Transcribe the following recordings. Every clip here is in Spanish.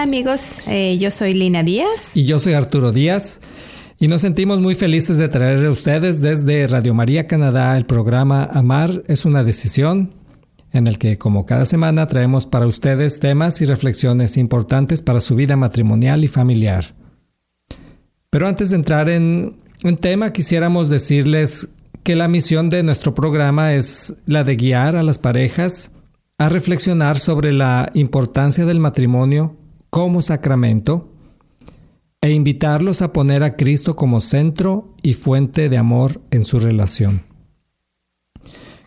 Amigos, eh, yo soy Lina Díaz. Y yo soy Arturo Díaz. Y nos sentimos muy felices de traer a ustedes desde Radio María Canadá el programa Amar es una decisión, en el que como cada semana traemos para ustedes temas y reflexiones importantes para su vida matrimonial y familiar. Pero antes de entrar en un tema, quisiéramos decirles que la misión de nuestro programa es la de guiar a las parejas a reflexionar sobre la importancia del matrimonio como sacramento e invitarlos a poner a Cristo como centro y fuente de amor en su relación.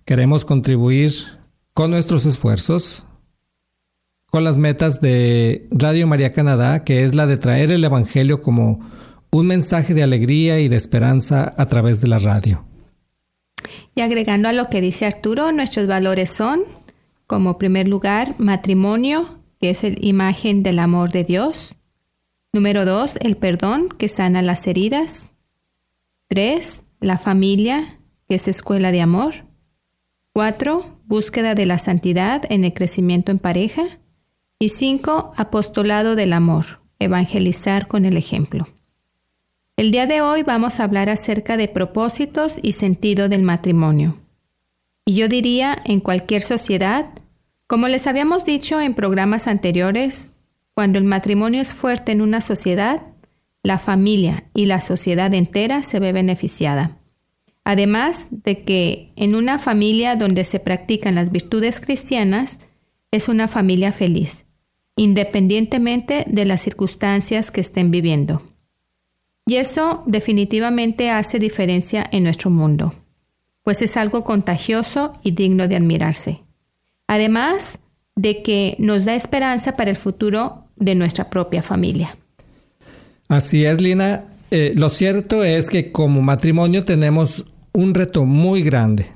Queremos contribuir con nuestros esfuerzos con las metas de Radio María Canadá, que es la de traer el Evangelio como un mensaje de alegría y de esperanza a través de la radio. Y agregando a lo que dice Arturo, nuestros valores son, como primer lugar, matrimonio, que es la imagen del amor de Dios. Número dos, el perdón, que sana las heridas. Tres, la familia, que es escuela de amor. Cuatro, búsqueda de la santidad en el crecimiento en pareja. Y cinco, apostolado del amor, evangelizar con el ejemplo. El día de hoy vamos a hablar acerca de propósitos y sentido del matrimonio. Y yo diría, en cualquier sociedad, como les habíamos dicho en programas anteriores, cuando el matrimonio es fuerte en una sociedad, la familia y la sociedad entera se ve beneficiada. Además de que en una familia donde se practican las virtudes cristianas, es una familia feliz, independientemente de las circunstancias que estén viviendo. Y eso definitivamente hace diferencia en nuestro mundo, pues es algo contagioso y digno de admirarse. Además de que nos da esperanza para el futuro de nuestra propia familia. Así es, Lina. Eh, lo cierto es que como matrimonio tenemos un reto muy grande.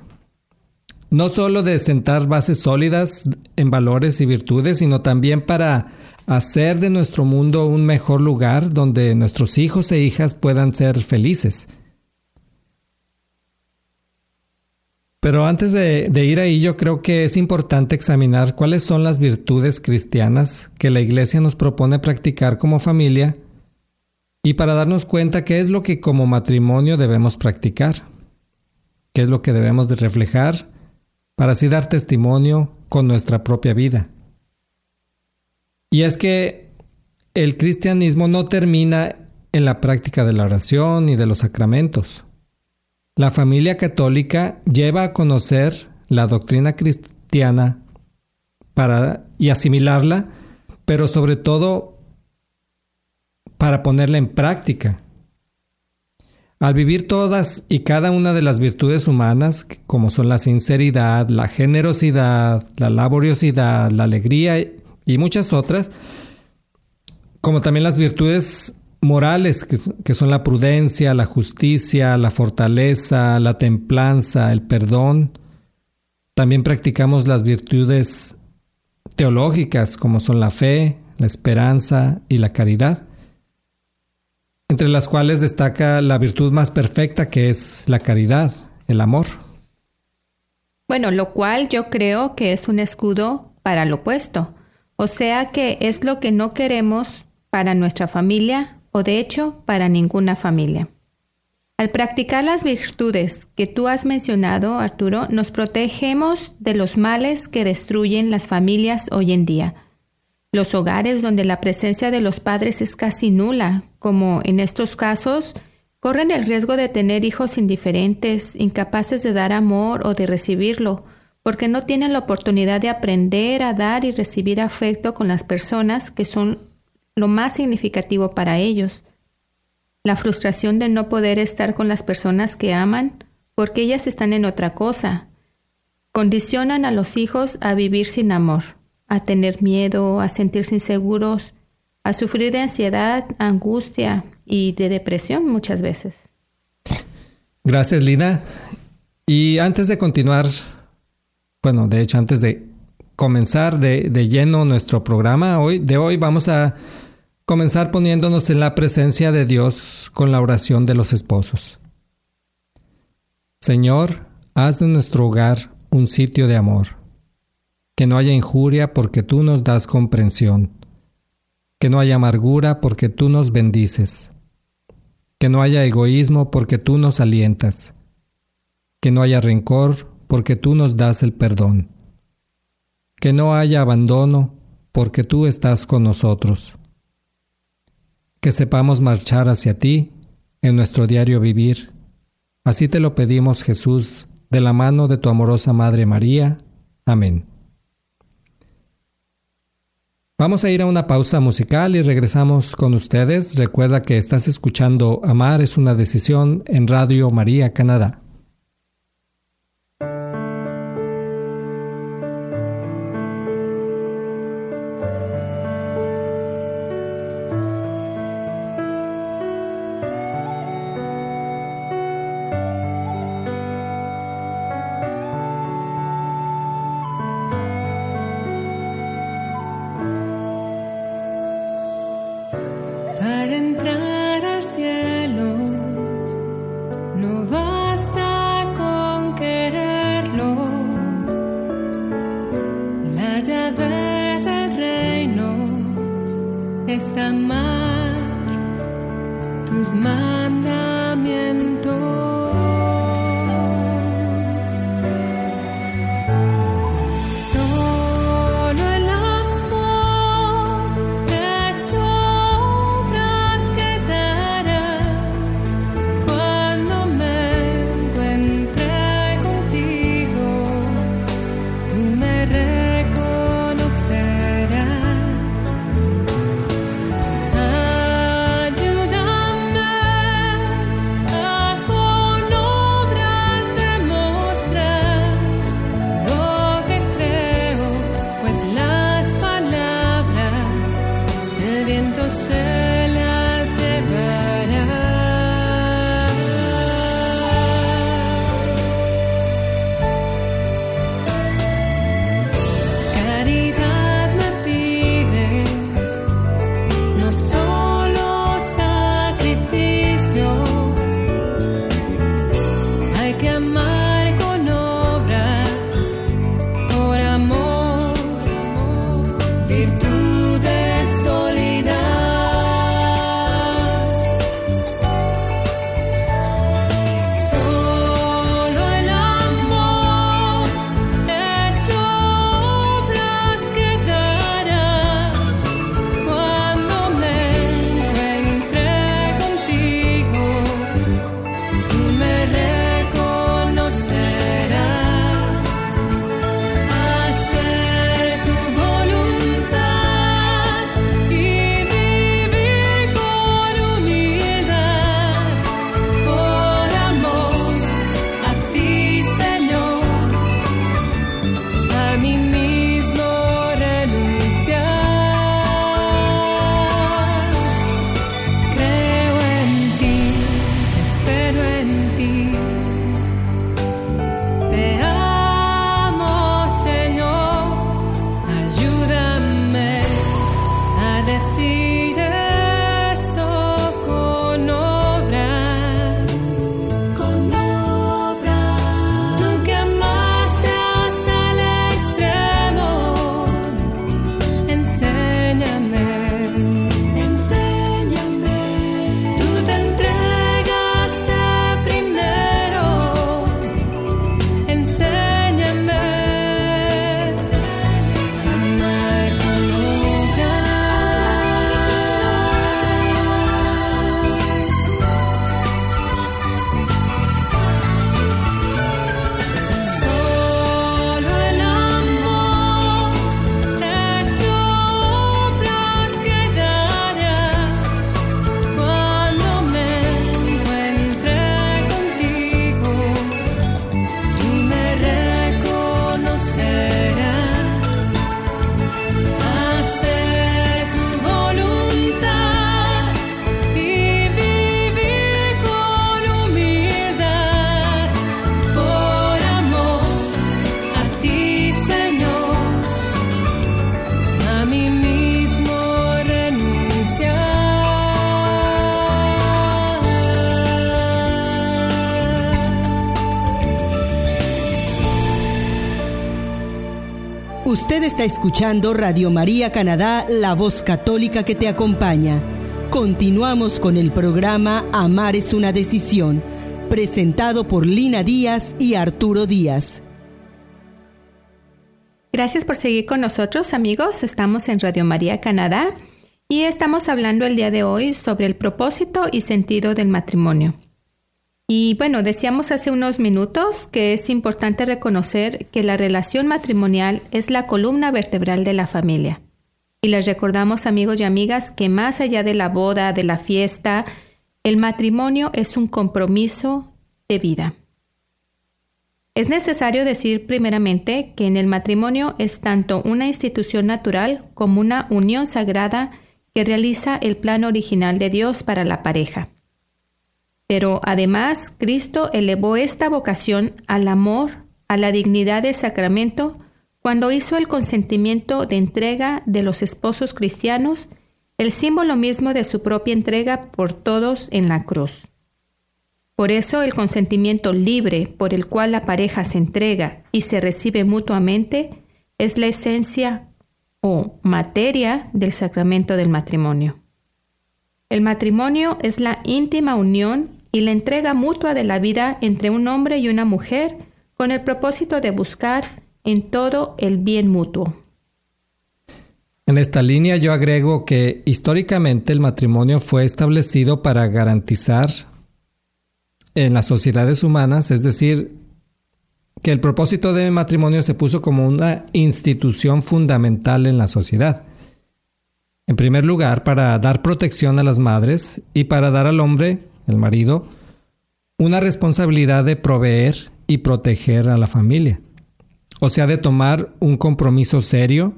No solo de sentar bases sólidas en valores y virtudes, sino también para hacer de nuestro mundo un mejor lugar donde nuestros hijos e hijas puedan ser felices. Pero antes de, ir ahí, yo creo que es importante examinar cuáles son las virtudes cristianas que la Iglesia nos propone practicar como familia y para darnos cuenta qué es lo que como matrimonio debemos practicar, qué es lo que debemos de reflejar para así dar testimonio con nuestra propia vida. Y es que el cristianismo no termina en la práctica de la oración y de los sacramentos. La familia católica lleva a conocer la doctrina cristiana para, y asimilarla, pero sobre todo para ponerla en práctica. Al vivir todas y cada una de las virtudes humanas, como son la sinceridad, la generosidad, la laboriosidad, la alegría y muchas otras, como también las virtudes morales, que, son la prudencia, la justicia, la fortaleza, la templanza, el perdón. También practicamos las virtudes teológicas, como son la fe, la esperanza y la caridad, entre las cuales destaca la virtud más perfecta que es la caridad, el amor. Bueno, lo cual yo creo que es un escudo para lo opuesto, o sea que es lo que no queremos para nuestra familia o de hecho para ninguna familia. Al practicar las virtudes que tú has mencionado, Arturo, nos protegemos de los males que destruyen las familias hoy en día. Los hogares donde la presencia de los padres es casi nula, como en estos casos, corren el riesgo de tener hijos indiferentes, incapaces de dar amor o de recibirlo, porque no tienen la oportunidad de aprender a dar y recibir afecto con las personas que son lo más significativo para ellos la frustración de no poder estar con las personas que aman porque ellas están en otra cosa. Condicionan a los hijos a vivir sin amor, a tener miedo, a sentirse inseguros, a sufrir de ansiedad, angustia y de depresión muchas veces. Gracias, Lina. Y antes de continuar, bueno, de hecho, antes de comenzar de, de lleno nuestro programa hoy, de hoy vamos a comenzar poniéndonos en la presencia de Dios con la oración de los esposos. Señor, haz de nuestro hogar un sitio de amor, que no haya injuria porque tú nos das comprensión, que no haya amargura porque tú nos bendices, que no haya egoísmo porque tú nos alientas, que no haya rencor porque tú nos das el perdón, que no haya abandono porque tú estás con nosotros que sepamos marchar hacia ti en nuestro diario vivir. Así te lo pedimos, Jesús, de la mano de tu amorosa Madre María. Amén. Vamos a ir a una pausa musical y regresamos con ustedes. Recuerda que estás escuchando Amar es una decisión en Radio María Canadá. amar tus manos. Está escuchando Radio María Canadá, la voz católica que te acompaña. Continuamos con el programa Amar es una decisión, presentado por Lina Díaz y Arturo Díaz. Gracias por seguir con nosotros amigos. Estamos en Radio María Canadá y estamos hablando el día de hoy sobre el propósito y sentido del matrimonio. Y bueno, decíamos hace unos minutos que es importante reconocer que la relación matrimonial es la columna vertebral de la familia. Y les recordamos amigos y amigas que más allá de la boda, de la fiesta, el matrimonio es un compromiso de vida. Es necesario decir primeramente que en el matrimonio es tanto una institución natural como una unión sagrada que realiza el plan original de Dios para la pareja. Pero además, Cristo elevó esta vocación al amor, a la dignidad del sacramento, cuando hizo el consentimiento de entrega de los esposos cristianos, el símbolo mismo de su propia entrega por todos en la cruz. Por eso el consentimiento libre por el cual la pareja se entrega y se recibe mutuamente es la esencia o materia del sacramento del matrimonio. El matrimonio es la íntima unión y la entrega mutua de la vida entre un hombre y una mujer con el propósito de buscar en todo el bien mutuo. En esta línea yo agrego que históricamente el matrimonio fue establecido para garantizar en las sociedades humanas, es decir, que el propósito del matrimonio se puso como una institución fundamental en la sociedad. En primer lugar, para dar protección a las madres y para dar al hombre el marido, una responsabilidad de proveer y proteger a la familia. O sea, de tomar un compromiso serio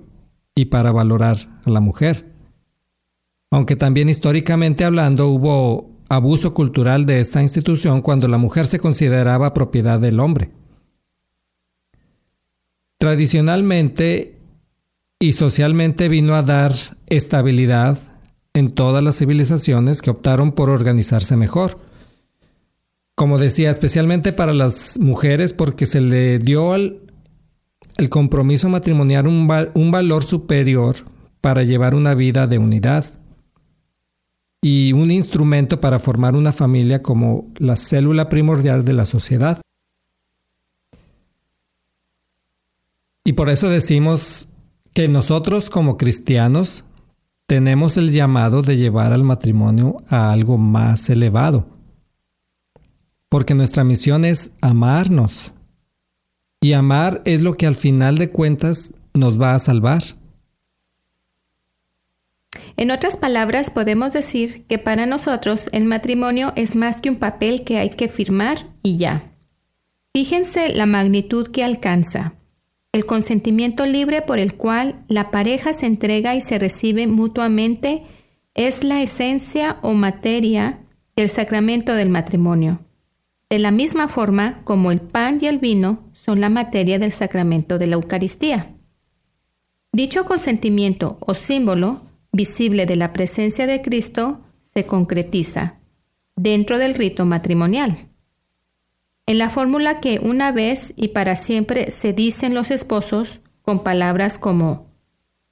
y para valorar a la mujer. Aunque también históricamente hablando hubo abuso cultural de esta institución cuando la mujer se consideraba propiedad del hombre. Tradicionalmente y socialmente vino a dar estabilidad en todas las civilizaciones que optaron por organizarse mejor. Como decía, especialmente para las mujeres porque se le dio al, el compromiso matrimonial un, un valor superior para llevar una vida de unidad y un instrumento para formar una familia como la célula primordial de la sociedad. Y por eso decimos que nosotros como cristianos tenemos el llamado de llevar al matrimonio a algo más elevado. Porque nuestra misión es amarnos. Y amar es lo que al final de cuentas nos va a salvar. En otras palabras, podemos decir que para nosotros el matrimonio es más que un papel que hay que firmar y ya. Fíjense la magnitud que alcanza el consentimiento libre por el cual la pareja se entrega y se recibe mutuamente es la esencia o materia del sacramento del matrimonio. De la misma forma como el pan y el vino son la materia del sacramento de la Eucaristía. Dicho consentimiento o símbolo visible de la presencia de Cristo se concretiza dentro del rito matrimonial en la fórmula que una vez y para siempre se dicen los esposos con palabras como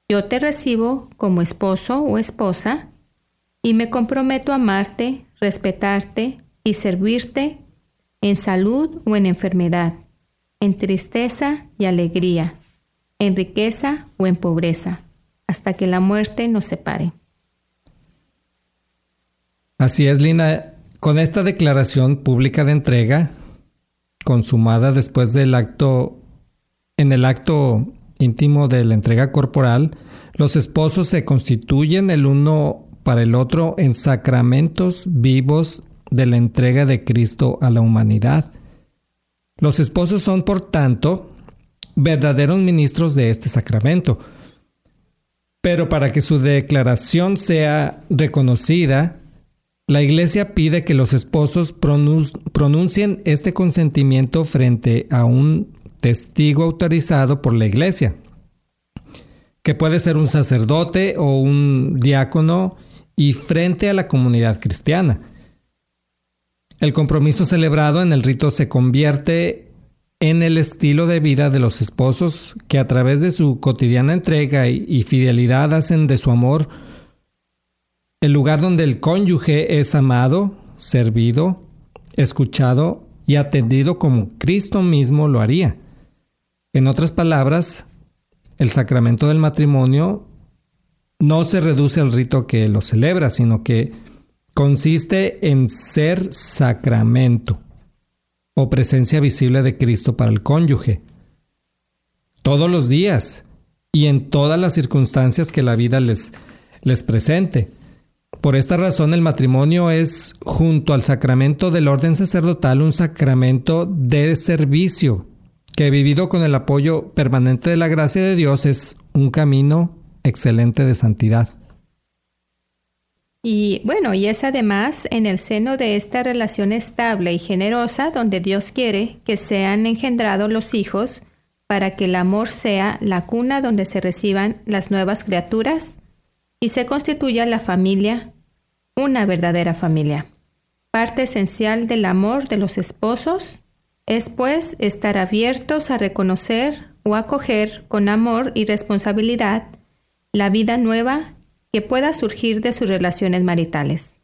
yo te recibo como esposo o esposa y me comprometo a amarte, respetarte y servirte en salud o en enfermedad, en tristeza y alegría, en riqueza o en pobreza, hasta que la muerte nos separe. Así es, Lina. Con esta declaración pública de entrega, consumada después del acto, en el acto íntimo de la entrega corporal, los esposos se constituyen el uno para el otro en sacramentos vivos de la entrega de Cristo a la humanidad. Los esposos son, por tanto, verdaderos ministros de este sacramento. Pero para que su declaración sea reconocida, la Iglesia pide que los esposos pronuncien este consentimiento frente a un testigo autorizado por la Iglesia, que puede ser un sacerdote o un diácono y frente a la comunidad cristiana. El compromiso celebrado en el rito se convierte en el estilo de vida de los esposos que a través de su cotidiana entrega y fidelidad hacen de su amor el lugar donde el cónyuge es amado, servido, escuchado y atendido como Cristo mismo lo haría. En otras palabras, el sacramento del matrimonio no se reduce al rito que lo celebra, sino que consiste en ser sacramento o presencia visible de Cristo para el cónyuge. Todos los días y en todas las circunstancias que la vida les, les presente. Por esta razón el matrimonio es, junto al sacramento del orden sacerdotal, un sacramento de servicio, que vivido con el apoyo permanente de la gracia de Dios es un camino excelente de santidad. Y bueno, y es además en el seno de esta relación estable y generosa donde Dios quiere que sean engendrados los hijos para que el amor sea la cuna donde se reciban las nuevas criaturas y se constituya la familia una verdadera familia. Parte esencial del amor de los esposos es pues estar abiertos a reconocer o acoger con amor y responsabilidad la vida nueva que pueda surgir de sus relaciones maritales.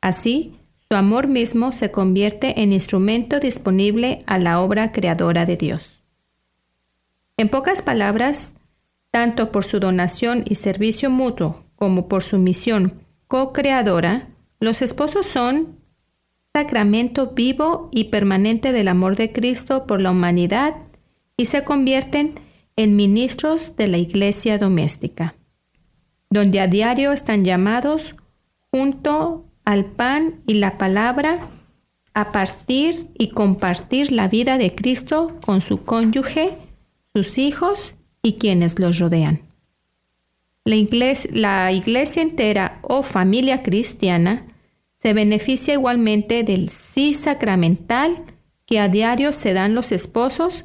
Así, su amor mismo se convierte en instrumento disponible a la obra creadora de Dios. En pocas palabras, tanto por su donación y servicio mutuo como por su misión co-creadora, los esposos son sacramento vivo y permanente del amor de Cristo por la humanidad y se convierten en ministros de la iglesia doméstica donde a diario están llamados junto al pan y la palabra a partir y compartir la vida de Cristo con su cónyuge, sus hijos y quienes los rodean. La iglesia, la iglesia entera o familia cristiana se beneficia igualmente del sí sacramental que a diario se dan los esposos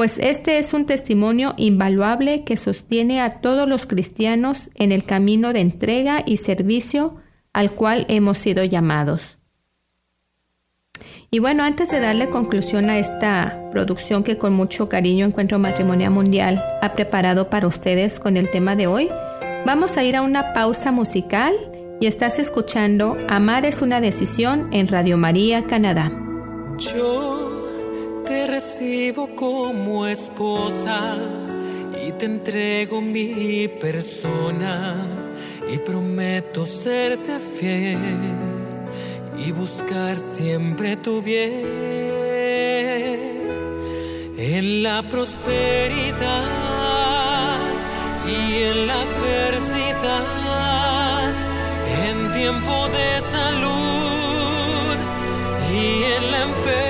pues este es un testimonio invaluable que sostiene a todos los cristianos en el camino de entrega y servicio al cual hemos sido llamados. Y bueno, antes de darle conclusión a esta producción que con mucho cariño Encuentro Matrimonial Mundial ha preparado para ustedes con el tema de hoy, vamos a ir a una pausa musical y estás escuchando Amar es una decisión en Radio María, Canadá. Te recibo como esposa y te entrego mi persona y prometo serte fiel y buscar siempre tu bien en la prosperidad y en la adversidad, en tiempo de salud y en la enfermedad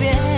siempre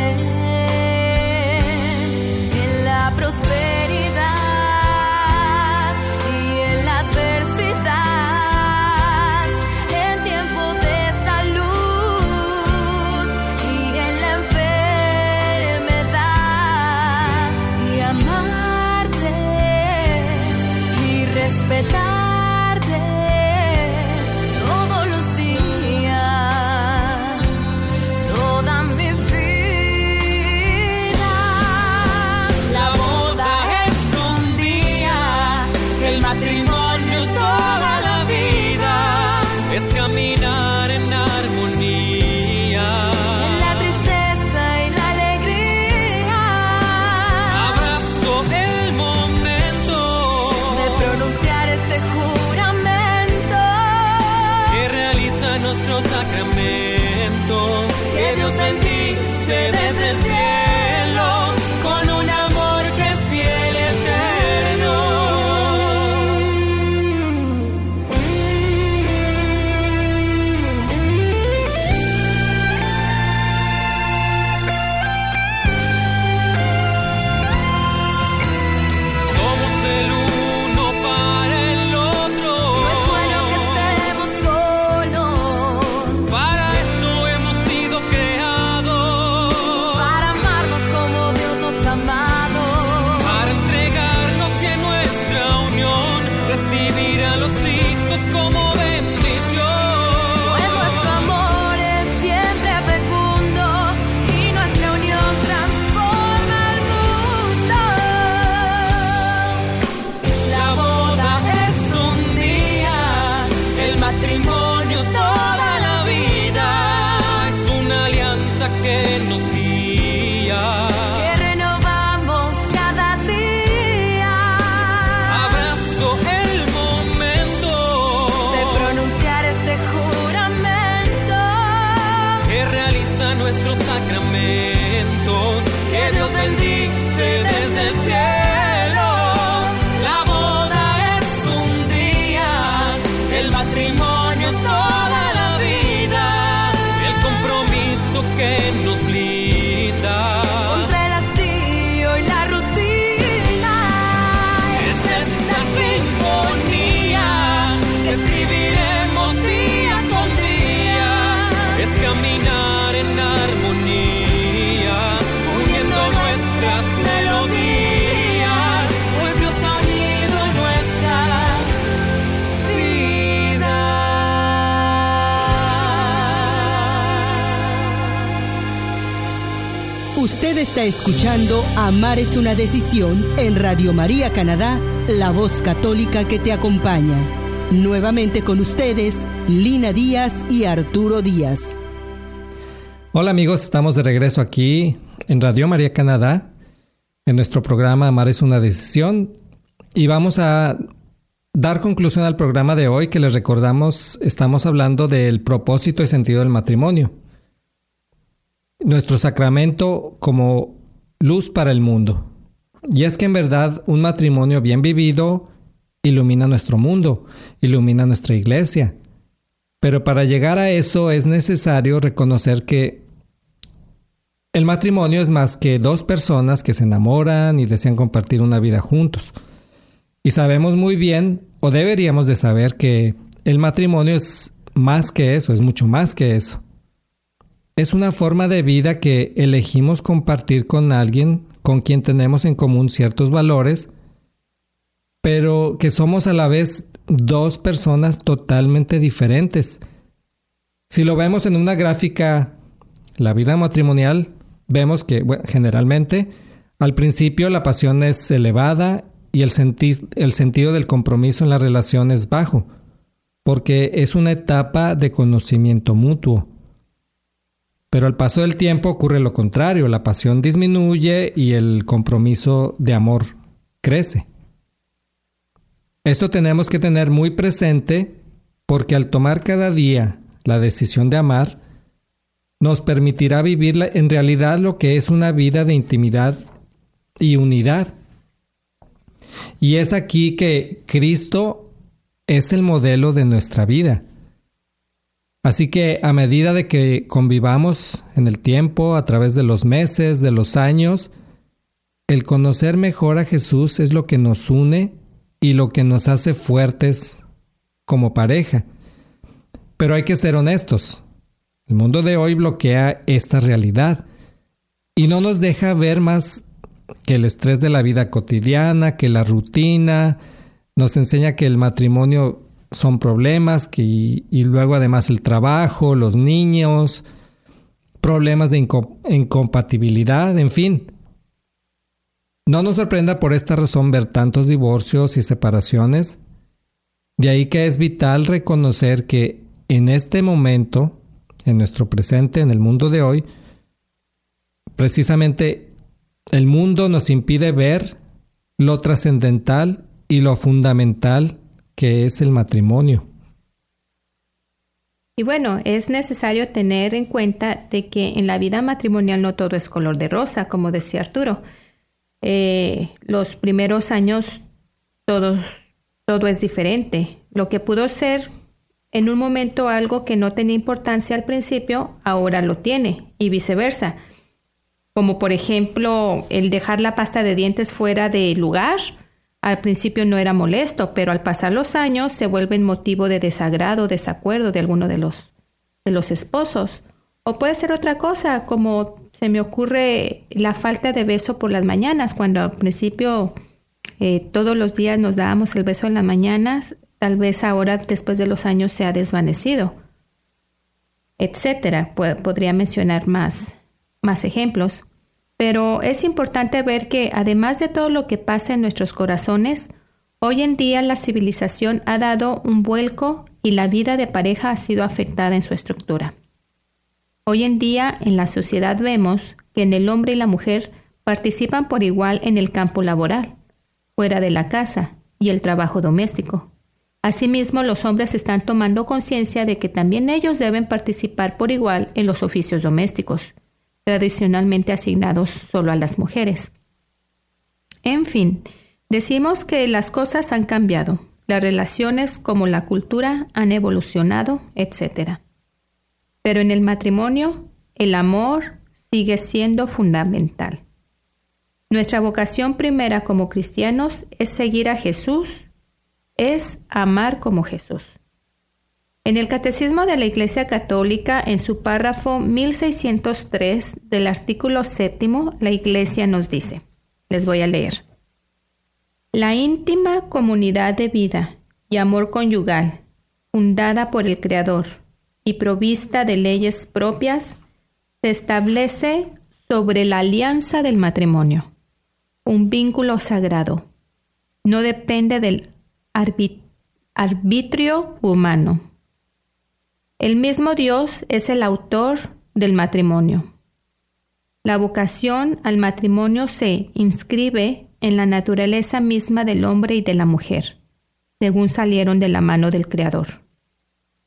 está escuchando Amar es una decisión en Radio María Canadá, la voz católica que te acompaña. Nuevamente con ustedes, Lina Díaz y Arturo Díaz. Hola amigos, estamos de regreso aquí en Radio María Canadá, en nuestro programa Amar es una decisión, y vamos a dar conclusión al programa de hoy que les recordamos, estamos hablando del propósito y sentido del matrimonio. Nuestro sacramento como luz para el mundo. Y es que en verdad un matrimonio bien vivido ilumina nuestro mundo, ilumina nuestra iglesia. Pero para llegar a eso es necesario reconocer que el matrimonio es más que dos personas que se enamoran y desean compartir una vida juntos. Y sabemos muy bien, o deberíamos de saber, que el matrimonio es más que eso, es mucho más que eso. Es una forma de vida que elegimos compartir con alguien con quien tenemos en común ciertos valores, pero que somos a la vez dos personas totalmente diferentes. Si lo vemos en una gráfica, la vida matrimonial, vemos que generalmente al principio la pasión es elevada y el, senti el sentido del compromiso en la relación es bajo, porque es una etapa de conocimiento mutuo. Pero al paso del tiempo ocurre lo contrario, la pasión disminuye y el compromiso de amor crece. Esto tenemos que tener muy presente porque al tomar cada día la decisión de amar, nos permitirá vivir en realidad lo que es una vida de intimidad y unidad. Y es aquí que Cristo es el modelo de nuestra vida. Así que a medida de que convivamos en el tiempo, a través de los meses, de los años, el conocer mejor a Jesús es lo que nos une y lo que nos hace fuertes como pareja. Pero hay que ser honestos. El mundo de hoy bloquea esta realidad y no nos deja ver más que el estrés de la vida cotidiana, que la rutina, nos enseña que el matrimonio son problemas que, y luego además el trabajo, los niños, problemas de inco incompatibilidad, en fin. No nos sorprenda por esta razón ver tantos divorcios y separaciones. De ahí que es vital reconocer que en este momento, en nuestro presente, en el mundo de hoy, precisamente el mundo nos impide ver lo trascendental y lo fundamental que es el matrimonio. Y bueno, es necesario tener en cuenta de que en la vida matrimonial no todo es color de rosa, como decía Arturo. Eh, los primeros años todo, todo es diferente. Lo que pudo ser en un momento algo que no tenía importancia al principio, ahora lo tiene y viceversa. Como por ejemplo el dejar la pasta de dientes fuera de lugar. Al principio no era molesto, pero al pasar los años se vuelve motivo de desagrado, desacuerdo de alguno de los, de los esposos. O puede ser otra cosa, como se me ocurre la falta de beso por las mañanas, cuando al principio eh, todos los días nos dábamos el beso en las mañanas, tal vez ahora después de los años se ha desvanecido, etcétera. Podría mencionar más, más ejemplos. Pero es importante ver que además de todo lo que pasa en nuestros corazones, hoy en día la civilización ha dado un vuelco y la vida de pareja ha sido afectada en su estructura. Hoy en día en la sociedad vemos que en el hombre y la mujer participan por igual en el campo laboral, fuera de la casa y el trabajo doméstico. Asimismo, los hombres están tomando conciencia de que también ellos deben participar por igual en los oficios domésticos tradicionalmente asignados solo a las mujeres. En fin, decimos que las cosas han cambiado, las relaciones como la cultura han evolucionado, etc. Pero en el matrimonio, el amor sigue siendo fundamental. Nuestra vocación primera como cristianos es seguir a Jesús, es amar como Jesús. En el Catecismo de la Iglesia Católica, en su párrafo 1603 del artículo séptimo, la Iglesia nos dice, les voy a leer, la íntima comunidad de vida y amor conyugal, fundada por el Creador y provista de leyes propias, se establece sobre la alianza del matrimonio, un vínculo sagrado. No depende del arbitrio humano el mismo Dios es el autor del matrimonio. La vocación al matrimonio se inscribe en la naturaleza misma del hombre y de la mujer, según salieron de la mano del Creador.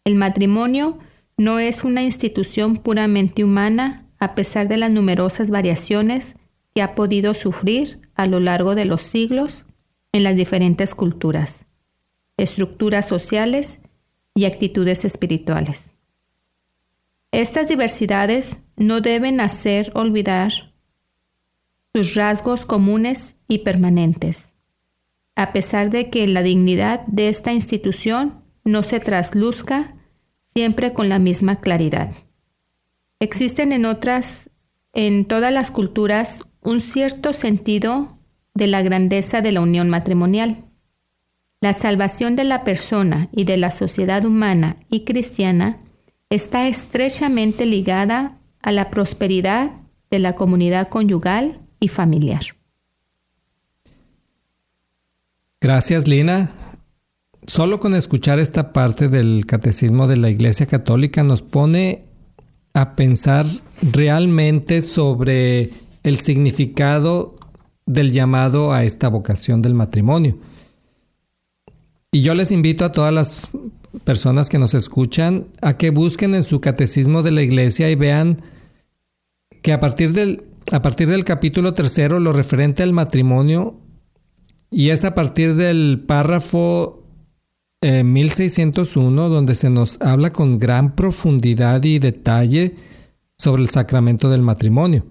El matrimonio no es una institución puramente humana a pesar de las numerosas variaciones que ha podido sufrir a lo largo de los siglos en las diferentes culturas, estructuras sociales y actitudes espirituales. Estas diversidades no deben hacer olvidar sus rasgos comunes y permanentes, a pesar de que la dignidad de esta institución no se trasluzca siempre con la misma claridad. Existen en otras, en todas las culturas, un cierto sentido de la grandeza de la unión matrimonial. La salvación de la persona y de la sociedad humana y cristiana está estrechamente ligada a la prosperidad de la comunidad conyugal y familiar. Gracias, Lina. Solo con escuchar esta parte del catecismo de la Iglesia Católica nos pone a pensar realmente sobre el significado del llamado a esta vocación del matrimonio. Y yo les invito a todas las personas que nos escuchan a que busquen en su catecismo de la iglesia y vean que a partir del, a partir del capítulo tercero, lo referente al matrimonio, y es a partir del párrafo 1601, eh, donde se nos habla con gran profundidad y detalle sobre el sacramento del matrimonio.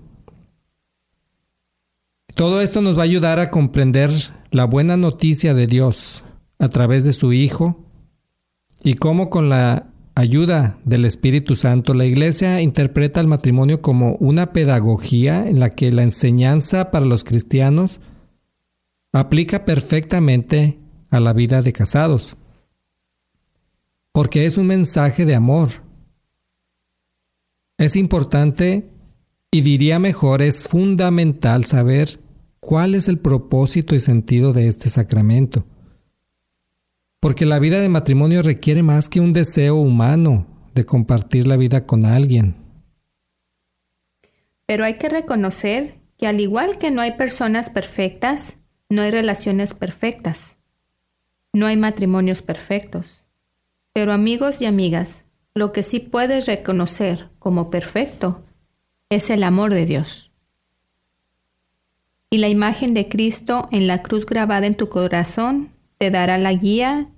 Todo esto nos va a ayudar a comprender la buena noticia de Dios a través de su Hijo y cómo con la ayuda del Espíritu Santo la Iglesia interpreta el matrimonio como una pedagogía en la que la enseñanza para los cristianos aplica perfectamente a la vida de casados, porque es un mensaje de amor. Es importante y diría mejor, es fundamental saber cuál es el propósito y sentido de este sacramento porque la vida de matrimonio requiere más que un deseo humano de compartir la vida con alguien. Pero hay que reconocer que al igual que no hay personas perfectas, no hay relaciones perfectas, no hay matrimonios perfectos. Pero amigos y amigas, lo que sí puedes reconocer como perfecto es el amor de Dios. Y la imagen de Cristo en la cruz grabada en tu corazón te dará la guía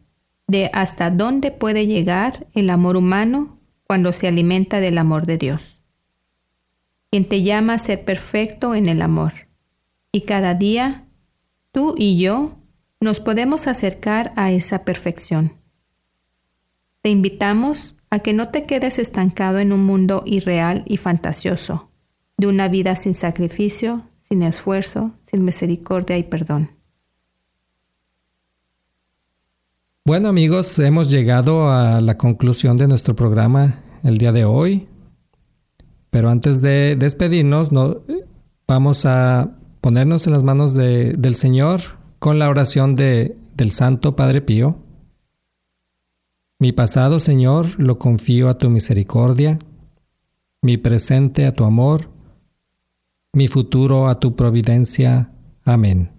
de hasta dónde puede llegar el amor humano cuando se alimenta del amor de Dios, quien te llama a ser perfecto en el amor. Y cada día, tú y yo nos podemos acercar a esa perfección. Te invitamos a que no te quedes estancado en un mundo irreal y fantasioso, de una vida sin sacrificio, sin esfuerzo, sin misericordia y perdón. Bueno amigos, hemos llegado a la conclusión de nuestro programa el día de hoy. Pero antes de despedirnos, no, vamos a ponernos en las manos de, del Señor con la oración de, del Santo Padre Pío. Mi pasado, Señor, lo confío a tu misericordia, mi presente a tu amor, mi futuro a tu providencia. Amén.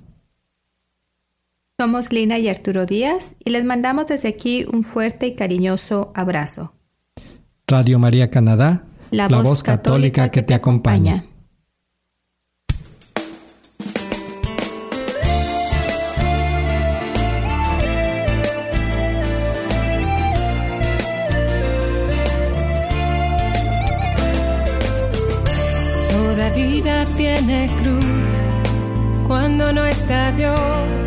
Somos Lina y Arturo Díaz y les mandamos desde aquí un fuerte y cariñoso abrazo. Radio María Canadá, la, voz, católica, que te acompaña. Toda vida tiene cruz cuando no está Dios.